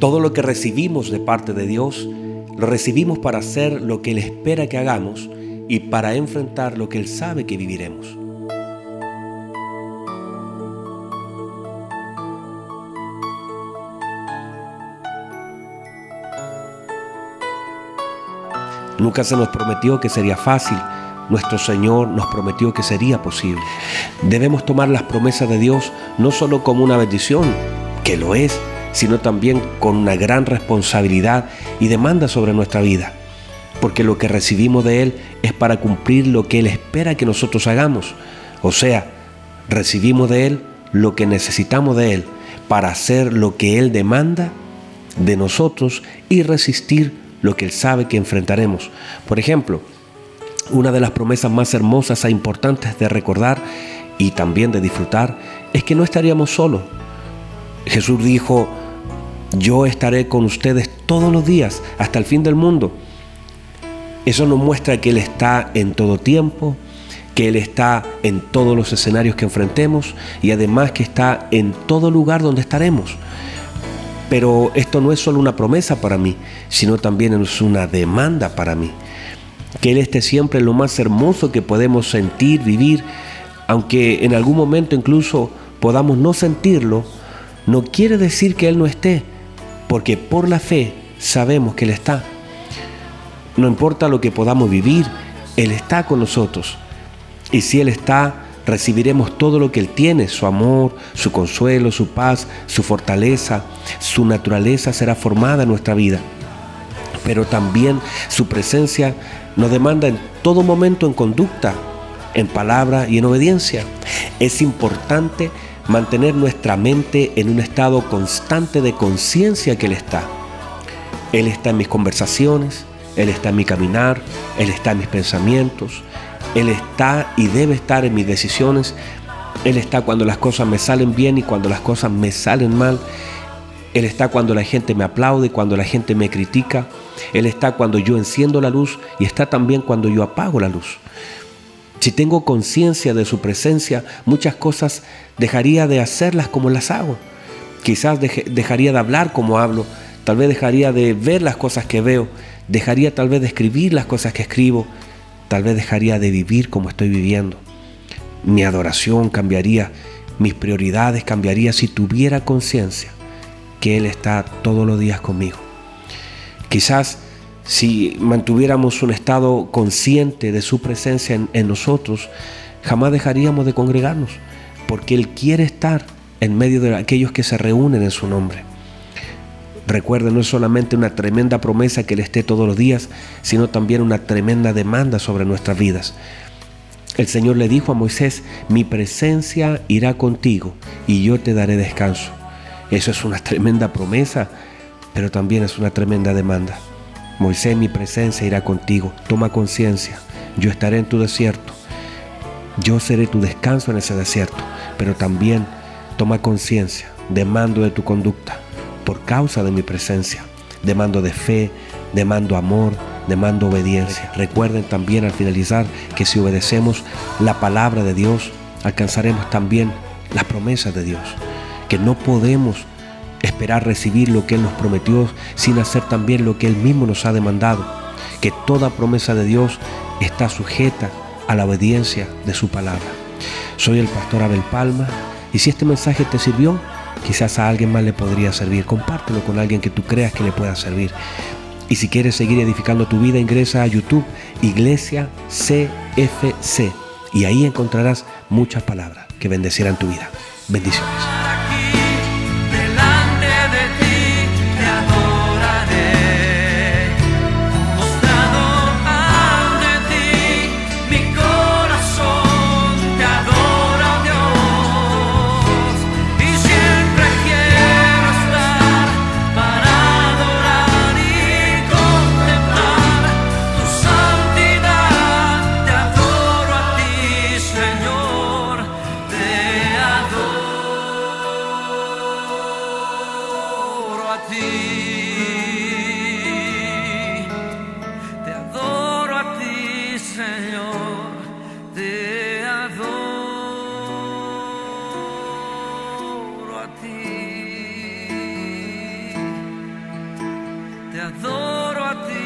Todo lo que recibimos de parte de Dios, lo recibimos para hacer lo que Él espera que hagamos y para enfrentar lo que Él sabe que viviremos. Nunca se nos prometió que sería fácil. Nuestro Señor nos prometió que sería posible. Debemos tomar las promesas de Dios no solo como una bendición, que lo es, sino también con una gran responsabilidad y demanda sobre nuestra vida. Porque lo que recibimos de Él es para cumplir lo que Él espera que nosotros hagamos. O sea, recibimos de Él lo que necesitamos de Él para hacer lo que Él demanda de nosotros y resistir lo que Él sabe que enfrentaremos. Por ejemplo, una de las promesas más hermosas e importantes de recordar y también de disfrutar es que no estaríamos solos. Jesús dijo, yo estaré con ustedes todos los días hasta el fin del mundo. Eso nos muestra que Él está en todo tiempo, que Él está en todos los escenarios que enfrentemos y además que está en todo lugar donde estaremos. Pero esto no es solo una promesa para mí, sino también es una demanda para mí. Que Él esté siempre en lo más hermoso que podemos sentir, vivir, aunque en algún momento incluso podamos no sentirlo, no quiere decir que Él no esté, porque por la fe sabemos que Él está. No importa lo que podamos vivir, Él está con nosotros. Y si Él está, recibiremos todo lo que Él tiene, su amor, su consuelo, su paz, su fortaleza, su naturaleza será formada en nuestra vida. Pero también su presencia nos demanda en todo momento en conducta, en palabra y en obediencia. Es importante mantener nuestra mente en un estado constante de conciencia que Él está. Él está en mis conversaciones, Él está en mi caminar, Él está en mis pensamientos, él está y debe estar en mis decisiones. Él está cuando las cosas me salen bien y cuando las cosas me salen mal. Él está cuando la gente me aplaude, cuando la gente me critica. Él está cuando yo enciendo la luz y está también cuando yo apago la luz. Si tengo conciencia de su presencia, muchas cosas dejaría de hacerlas como las hago. Quizás dejaría de hablar como hablo, tal vez dejaría de ver las cosas que veo, dejaría tal vez de escribir las cosas que escribo, Tal vez dejaría de vivir como estoy viviendo. Mi adoración cambiaría, mis prioridades cambiaría si tuviera conciencia que Él está todos los días conmigo. Quizás si mantuviéramos un estado consciente de su presencia en, nosotros, jamás dejaríamos de congregarnos, porque Él quiere estar en medio de aquellos que se reúnen en su nombre. Recuerde, no es solamente una tremenda promesa que Él esté todos los días, sino también una tremenda demanda sobre nuestras vidas. El Señor le dijo a Moisés, mi presencia irá contigo y yo te daré descanso. Eso es una tremenda promesa, pero también es una tremenda demanda. Moisés, mi presencia irá contigo. Toma conciencia. Yo estaré en tu desierto. Yo seré tu descanso en ese desierto, pero también toma conciencia. Demando de tu conducta por causa de mi presencia. Demando de fe, demando amor, demando obediencia. Recuerden también al finalizar que si obedecemos la palabra de Dios, alcanzaremos también las promesas de Dios. Que no podemos esperar recibir lo que Él nos prometió sin hacer también lo que Él mismo nos ha demandado. Que toda promesa de Dios está sujeta a la obediencia de su palabra. Soy el pastor Abel Palma y si este mensaje te sirvió, Quizás a alguien más le podría servir. Compártelo con alguien que tú creas que le pueda servir. Y si quieres seguir edificando tu vida, ingresa a YouTube Iglesia CFC y ahí encontrarás muchas palabras que bendecirán tu vida. Bendiciones. Señor, te adoro a ti, te adoro a ti.